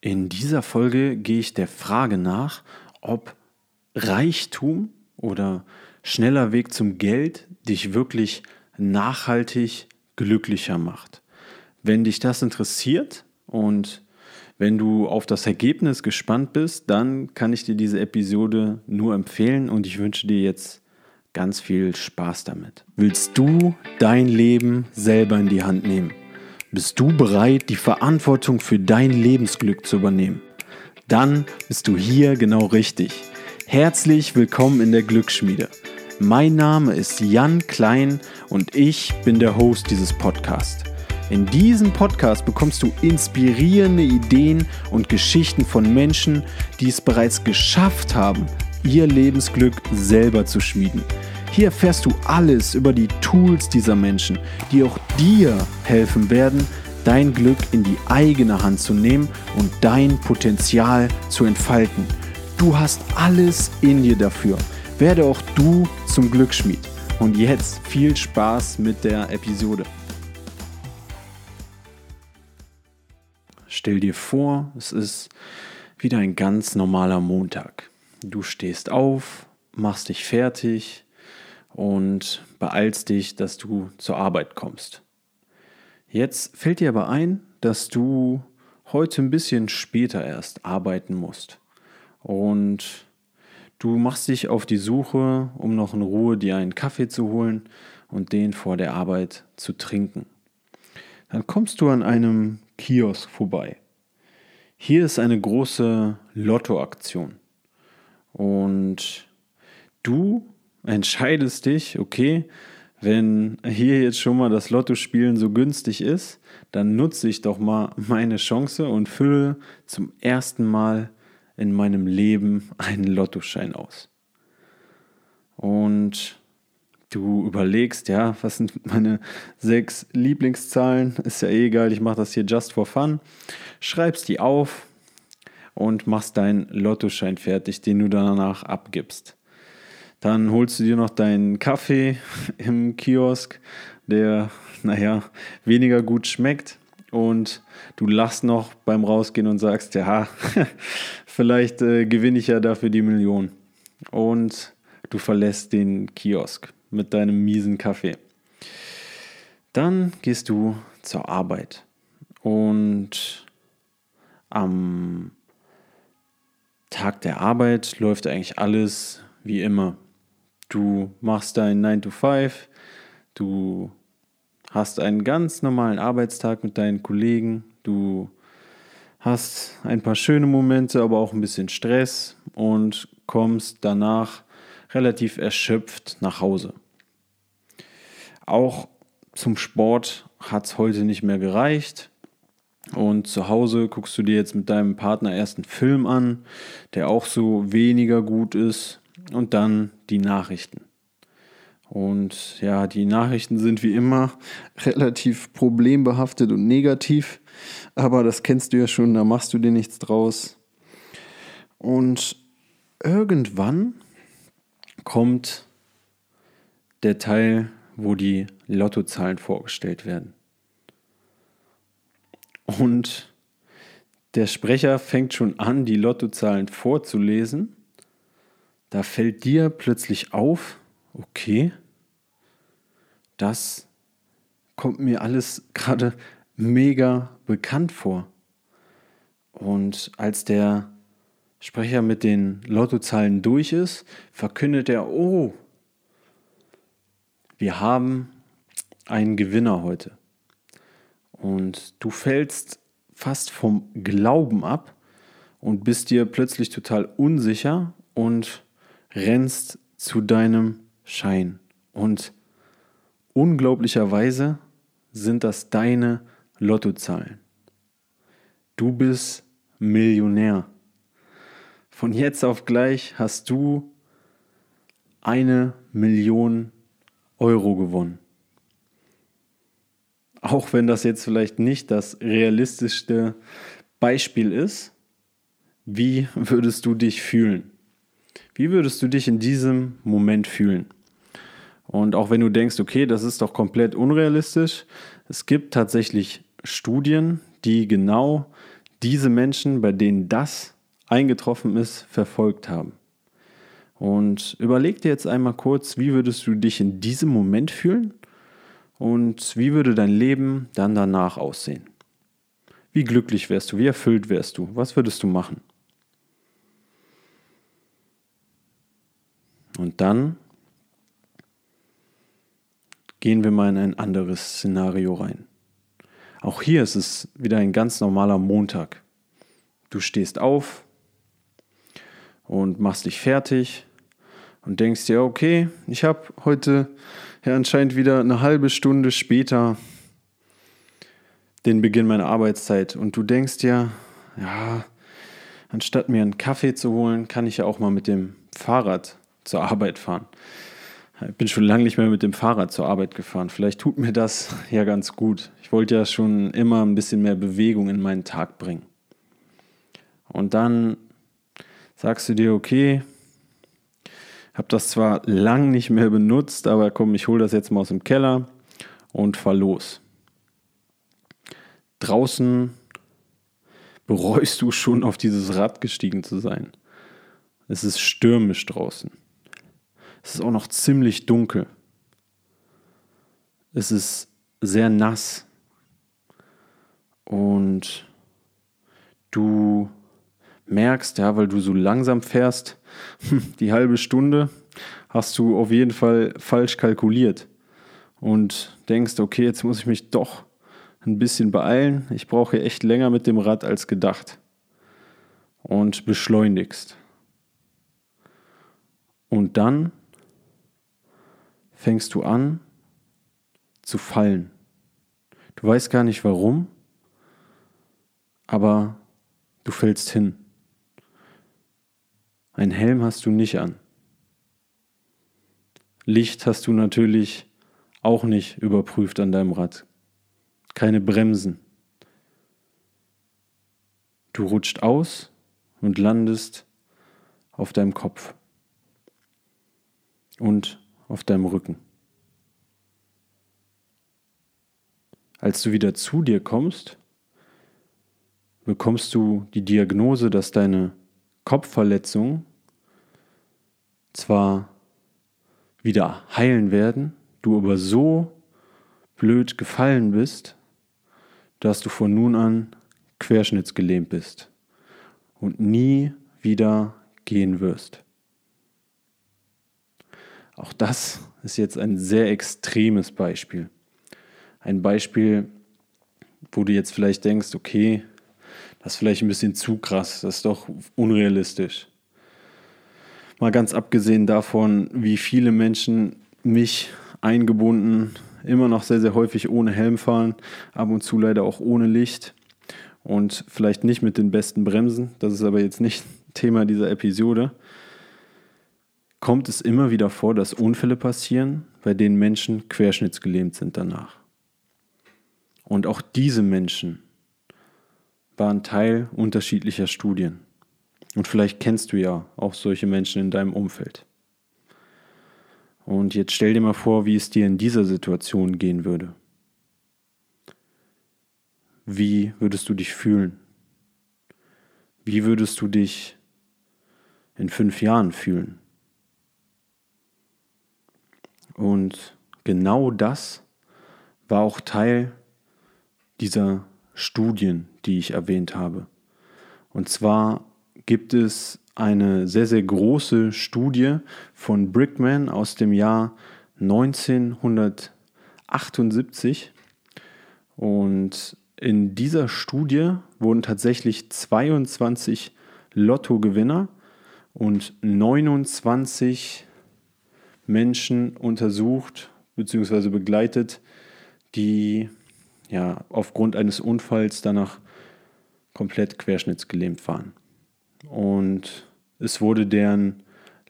In dieser Folge gehe ich der Frage nach, ob Reichtum oder schneller Weg zum Geld dich wirklich nachhaltig glücklicher macht. Wenn dich das interessiert und wenn du auf das Ergebnis gespannt bist, dann kann ich dir diese Episode nur empfehlen und ich wünsche dir jetzt ganz viel Spaß damit. Willst du dein Leben selber in die Hand nehmen? Bist du bereit, die Verantwortung für dein Lebensglück zu übernehmen? Dann bist du hier genau richtig. Herzlich willkommen in der Glücksschmiede. Mein Name ist Jan Klein und ich bin der Host dieses Podcasts. In diesem Podcast bekommst du inspirierende Ideen und Geschichten von Menschen, die es bereits geschafft haben, ihr Lebensglück selber zu schmieden. Hier erfährst du alles über die Tools dieser Menschen, die auch dir helfen werden, dein Glück in die eigene Hand zu nehmen und dein Potenzial zu entfalten. Du hast alles in dir dafür. Werde auch du zum Glücksschmied. Und jetzt viel Spaß mit der Episode. Stell dir vor, es ist wieder ein ganz normaler Montag. Du stehst auf, machst dich fertig, und beeilst dich, dass du zur Arbeit kommst. Jetzt fällt dir aber ein, dass du heute ein bisschen später erst arbeiten musst. Und du machst dich auf die Suche, um noch in Ruhe dir einen Kaffee zu holen und den vor der Arbeit zu trinken. Dann kommst du an einem Kiosk vorbei. Hier ist eine große Lottoaktion. Und du entscheidest dich, okay, wenn hier jetzt schon mal das Lottospielen so günstig ist, dann nutze ich doch mal meine Chance und fülle zum ersten Mal in meinem Leben einen Lottoschein aus. Und du überlegst, ja, was sind meine sechs Lieblingszahlen? Ist ja eh egal, ich mache das hier just for fun. Schreibst die auf und machst deinen Lottoschein fertig, den du danach abgibst. Dann holst du dir noch deinen Kaffee im Kiosk, der, naja, weniger gut schmeckt. Und du lachst noch beim Rausgehen und sagst, ja, vielleicht äh, gewinne ich ja dafür die Million. Und du verlässt den Kiosk mit deinem miesen Kaffee. Dann gehst du zur Arbeit. Und am Tag der Arbeit läuft eigentlich alles wie immer. Du machst deinen 9 to 5, du hast einen ganz normalen Arbeitstag mit deinen Kollegen, du hast ein paar schöne Momente, aber auch ein bisschen Stress und kommst danach relativ erschöpft nach Hause. Auch zum Sport hat es heute nicht mehr gereicht. Und zu Hause guckst du dir jetzt mit deinem Partner erst einen Film an, der auch so weniger gut ist und dann die Nachrichten. Und ja, die Nachrichten sind wie immer relativ problembehaftet und negativ, aber das kennst du ja schon, da machst du dir nichts draus. Und irgendwann kommt der Teil, wo die Lottozahlen vorgestellt werden. Und der Sprecher fängt schon an, die Lottozahlen vorzulesen da fällt dir plötzlich auf, okay, das kommt mir alles gerade mega bekannt vor. Und als der Sprecher mit den Lottozahlen durch ist, verkündet er, oh, wir haben einen Gewinner heute. Und du fällst fast vom Glauben ab und bist dir plötzlich total unsicher und rennst zu deinem Schein. Und unglaublicherweise sind das deine Lottozahlen. Du bist Millionär. Von jetzt auf gleich hast du eine Million Euro gewonnen. Auch wenn das jetzt vielleicht nicht das realistischste Beispiel ist, wie würdest du dich fühlen? Wie würdest du dich in diesem Moment fühlen? Und auch wenn du denkst, okay, das ist doch komplett unrealistisch, es gibt tatsächlich Studien, die genau diese Menschen, bei denen das eingetroffen ist, verfolgt haben. Und überleg dir jetzt einmal kurz, wie würdest du dich in diesem Moment fühlen und wie würde dein Leben dann danach aussehen? Wie glücklich wärst du? Wie erfüllt wärst du? Was würdest du machen? Und dann gehen wir mal in ein anderes Szenario rein. Auch hier ist es wieder ein ganz normaler Montag. Du stehst auf und machst dich fertig und denkst dir, okay, ich habe heute ja anscheinend wieder eine halbe Stunde später den Beginn meiner Arbeitszeit und du denkst dir, ja, anstatt mir einen Kaffee zu holen, kann ich ja auch mal mit dem Fahrrad zur Arbeit fahren. Ich bin schon lange nicht mehr mit dem Fahrrad zur Arbeit gefahren. Vielleicht tut mir das ja ganz gut. Ich wollte ja schon immer ein bisschen mehr Bewegung in meinen Tag bringen. Und dann sagst du dir, okay, habe das zwar lang nicht mehr benutzt, aber komm, ich hole das jetzt mal aus dem Keller und fahr los. Draußen bereust du schon auf dieses Rad gestiegen zu sein. Es ist stürmisch draußen. Es ist auch noch ziemlich dunkel. Es ist sehr nass. Und du merkst, ja, weil du so langsam fährst, die halbe Stunde hast du auf jeden Fall falsch kalkuliert und denkst, okay, jetzt muss ich mich doch ein bisschen beeilen. Ich brauche echt länger mit dem Rad als gedacht. Und beschleunigst. Und dann fängst du an zu fallen. Du weißt gar nicht warum, aber du fällst hin. Ein Helm hast du nicht an. Licht hast du natürlich auch nicht überprüft an deinem Rad. Keine Bremsen. Du rutscht aus und landest auf deinem Kopf. Und auf deinem Rücken. Als du wieder zu dir kommst, bekommst du die Diagnose, dass deine Kopfverletzungen zwar wieder heilen werden, du aber so blöd gefallen bist, dass du von nun an querschnittsgelähmt bist und nie wieder gehen wirst. Auch das ist jetzt ein sehr extremes Beispiel. Ein Beispiel, wo du jetzt vielleicht denkst, okay, das ist vielleicht ein bisschen zu krass, das ist doch unrealistisch. Mal ganz abgesehen davon, wie viele Menschen mich eingebunden immer noch sehr, sehr häufig ohne Helm fahren, ab und zu leider auch ohne Licht und vielleicht nicht mit den besten Bremsen. Das ist aber jetzt nicht Thema dieser Episode kommt es immer wieder vor, dass Unfälle passieren, bei denen Menschen querschnittsgelähmt sind danach. Und auch diese Menschen waren Teil unterschiedlicher Studien. Und vielleicht kennst du ja auch solche Menschen in deinem Umfeld. Und jetzt stell dir mal vor, wie es dir in dieser Situation gehen würde. Wie würdest du dich fühlen? Wie würdest du dich in fünf Jahren fühlen? Und genau das war auch Teil dieser Studien, die ich erwähnt habe. Und zwar gibt es eine sehr, sehr große Studie von Brickman aus dem Jahr 1978. Und in dieser Studie wurden tatsächlich 22 Lottogewinner und 29 Menschen untersucht bzw. begleitet, die ja, aufgrund eines Unfalls danach komplett querschnittsgelähmt waren. Und es wurde deren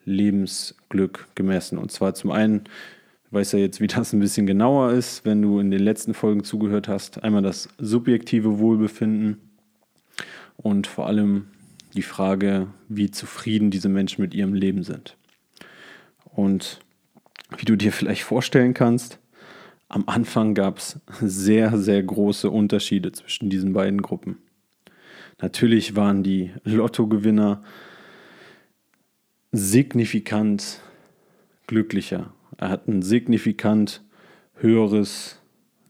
Lebensglück gemessen. Und zwar zum einen, ich weiß ja jetzt, wie das ein bisschen genauer ist, wenn du in den letzten Folgen zugehört hast, einmal das subjektive Wohlbefinden und vor allem die Frage, wie zufrieden diese Menschen mit ihrem Leben sind. Und wie du dir vielleicht vorstellen kannst, am Anfang gab es sehr, sehr große Unterschiede zwischen diesen beiden Gruppen. Natürlich waren die Lottogewinner signifikant glücklicher. Er hat ein signifikant höheres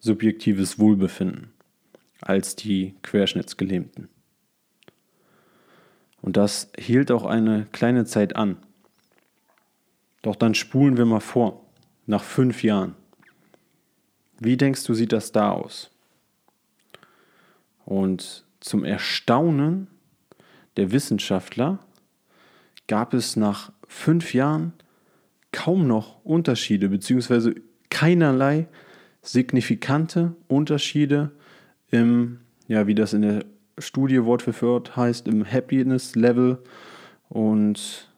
subjektives Wohlbefinden als die Querschnittsgelähmten. Und das hielt auch eine kleine Zeit an. Doch dann spulen wir mal vor, nach fünf Jahren. Wie denkst du, sieht das da aus? Und zum Erstaunen der Wissenschaftler gab es nach fünf Jahren kaum noch Unterschiede, beziehungsweise keinerlei signifikante Unterschiede im, ja, wie das in der Studie Wort für Wort heißt, im Happiness Level und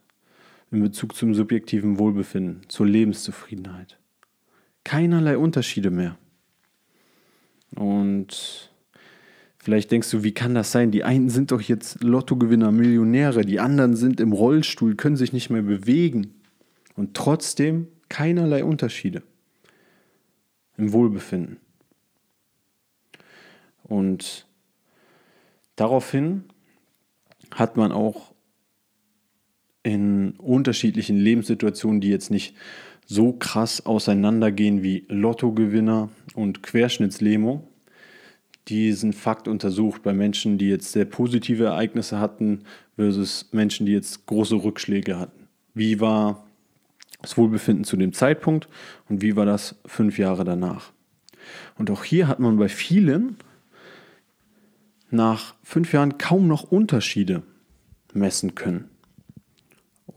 in Bezug zum subjektiven Wohlbefinden, zur Lebenszufriedenheit. Keinerlei Unterschiede mehr. Und vielleicht denkst du, wie kann das sein? Die einen sind doch jetzt Lottogewinner, Millionäre, die anderen sind im Rollstuhl, können sich nicht mehr bewegen. Und trotzdem keinerlei Unterschiede im Wohlbefinden. Und daraufhin hat man auch in unterschiedlichen Lebenssituationen, die jetzt nicht so krass auseinandergehen wie Lottogewinner und Querschnittslähmung, diesen Fakt untersucht bei Menschen, die jetzt sehr positive Ereignisse hatten versus Menschen, die jetzt große Rückschläge hatten. Wie war das Wohlbefinden zu dem Zeitpunkt und wie war das fünf Jahre danach? Und auch hier hat man bei vielen nach fünf Jahren kaum noch Unterschiede messen können.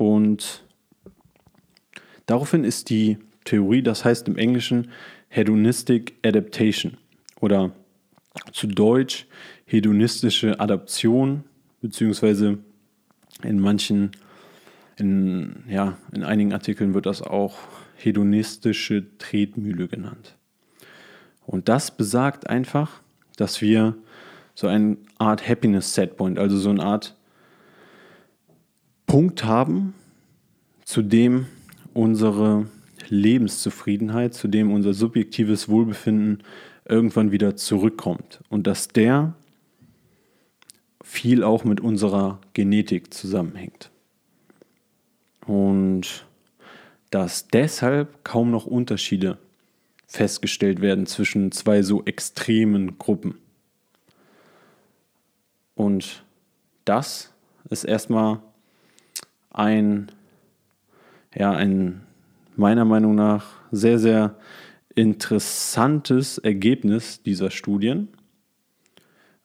Und daraufhin ist die Theorie, das heißt im Englischen Hedonistic Adaptation oder zu Deutsch hedonistische Adaption, beziehungsweise in manchen, in, ja, in einigen Artikeln wird das auch hedonistische Tretmühle genannt. Und das besagt einfach, dass wir so eine Art Happiness Setpoint, also so eine Art Punkt haben, zu dem unsere Lebenszufriedenheit, zu dem unser subjektives Wohlbefinden irgendwann wieder zurückkommt. Und dass der viel auch mit unserer Genetik zusammenhängt. Und dass deshalb kaum noch Unterschiede festgestellt werden zwischen zwei so extremen Gruppen. Und das ist erstmal ein, ja, ein meiner Meinung nach sehr, sehr interessantes Ergebnis dieser Studien,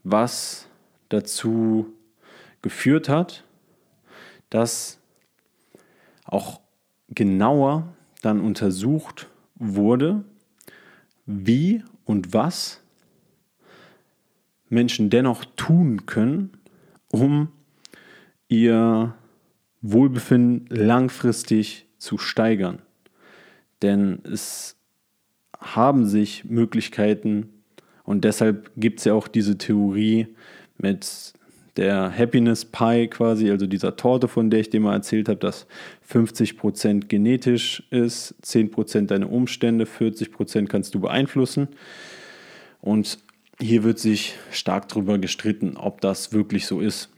was dazu geführt hat, dass auch genauer dann untersucht wurde, wie und was Menschen dennoch tun können, um ihr Wohlbefinden langfristig zu steigern. Denn es haben sich Möglichkeiten und deshalb gibt es ja auch diese Theorie mit der Happiness Pie quasi, also dieser Torte, von der ich dir mal erzählt habe, dass 50% genetisch ist, 10% deine Umstände, 40% kannst du beeinflussen. Und hier wird sich stark darüber gestritten, ob das wirklich so ist.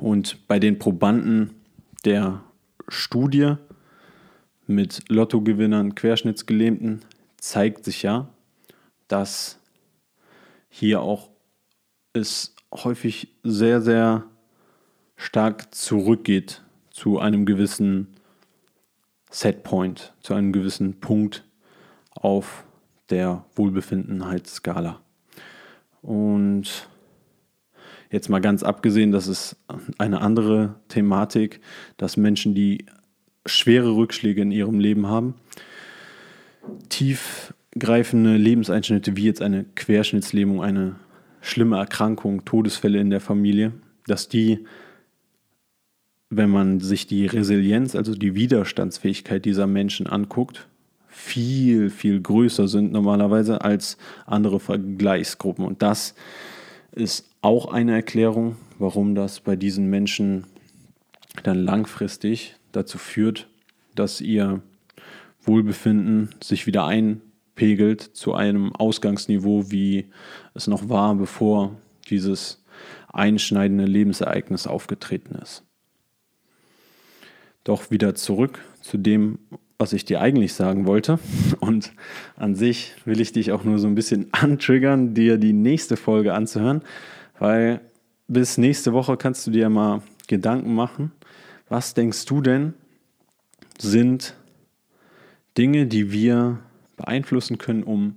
Und bei den Probanden der Studie mit Lottogewinnern, Querschnittsgelähmten zeigt sich ja, dass hier auch es häufig sehr, sehr stark zurückgeht zu einem gewissen Setpoint, zu einem gewissen Punkt auf der Wohlbefindenheitsskala. Und jetzt mal ganz abgesehen, das ist eine andere Thematik, dass Menschen, die schwere Rückschläge in ihrem Leben haben, tiefgreifende Lebenseinschnitte wie jetzt eine Querschnittslähmung, eine schlimme Erkrankung, Todesfälle in der Familie, dass die, wenn man sich die Resilienz, also die Widerstandsfähigkeit dieser Menschen anguckt, viel, viel größer sind normalerweise als andere Vergleichsgruppen. Und das ist auch eine Erklärung, warum das bei diesen Menschen dann langfristig dazu führt, dass ihr Wohlbefinden sich wieder einpegelt zu einem Ausgangsniveau, wie es noch war, bevor dieses einschneidende Lebensereignis aufgetreten ist. Doch wieder zurück zu dem, was ich dir eigentlich sagen wollte. Und an sich will ich dich auch nur so ein bisschen antriggern, dir die nächste Folge anzuhören, weil bis nächste Woche kannst du dir mal Gedanken machen. Was denkst du denn sind Dinge, die wir beeinflussen können, um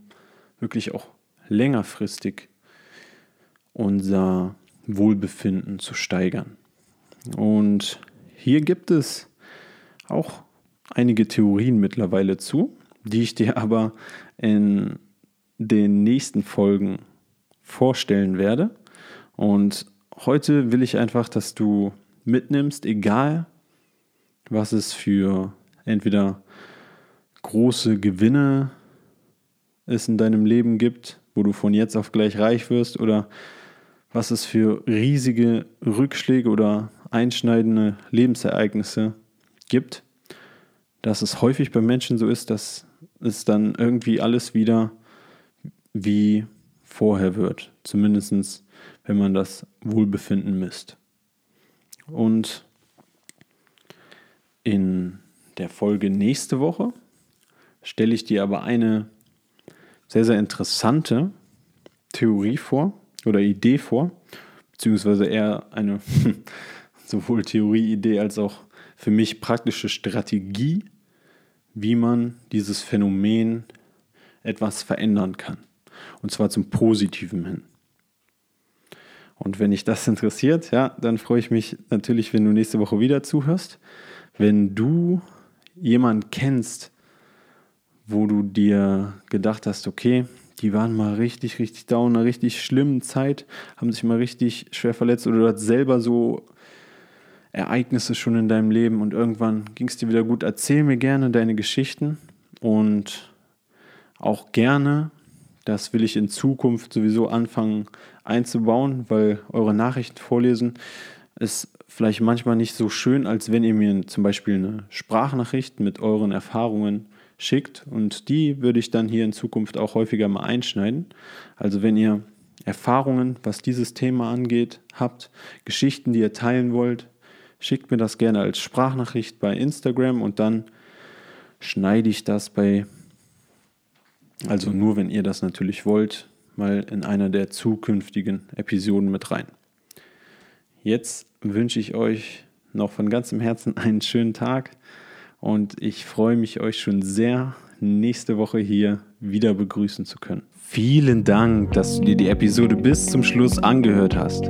wirklich auch längerfristig unser Wohlbefinden zu steigern? Und hier gibt es auch einige Theorien mittlerweile zu, die ich dir aber in den nächsten Folgen vorstellen werde. Und heute will ich einfach, dass du mitnimmst, egal was es für entweder große Gewinne es in deinem Leben gibt, wo du von jetzt auf gleich reich wirst, oder was es für riesige Rückschläge oder einschneidende Lebensereignisse gibt, dass es häufig bei Menschen so ist, dass es dann irgendwie alles wieder wie vorher wird. Zumindest wenn man das Wohlbefinden misst. Und in der Folge nächste Woche stelle ich dir aber eine sehr, sehr interessante Theorie vor oder Idee vor, beziehungsweise eher eine sowohl Theorie, Idee als auch für mich praktische Strategie, wie man dieses Phänomen etwas verändern kann. Und zwar zum Positiven hin. Und wenn dich das interessiert, ja, dann freue ich mich natürlich, wenn du nächste Woche wieder zuhörst. Wenn du jemanden kennst, wo du dir gedacht hast, okay, die waren mal richtig, richtig down, in einer richtig schlimmen Zeit, haben sich mal richtig schwer verletzt oder du hast selber so Ereignisse schon in deinem Leben und irgendwann ging es dir wieder gut. Erzähl mir gerne deine Geschichten und auch gerne, das will ich in Zukunft sowieso anfangen einzubauen, weil eure Nachrichten vorlesen ist vielleicht manchmal nicht so schön, als wenn ihr mir zum Beispiel eine Sprachnachricht mit euren Erfahrungen schickt und die würde ich dann hier in Zukunft auch häufiger mal einschneiden. Also wenn ihr Erfahrungen, was dieses Thema angeht, habt, Geschichten, die ihr teilen wollt, schickt mir das gerne als Sprachnachricht bei Instagram und dann schneide ich das bei, also nur wenn ihr das natürlich wollt, mal in einer der zukünftigen Episoden mit rein. Jetzt wünsche ich euch noch von ganzem Herzen einen schönen Tag und ich freue mich euch schon sehr, nächste Woche hier wieder begrüßen zu können. Vielen Dank, dass du dir die Episode bis zum Schluss angehört hast.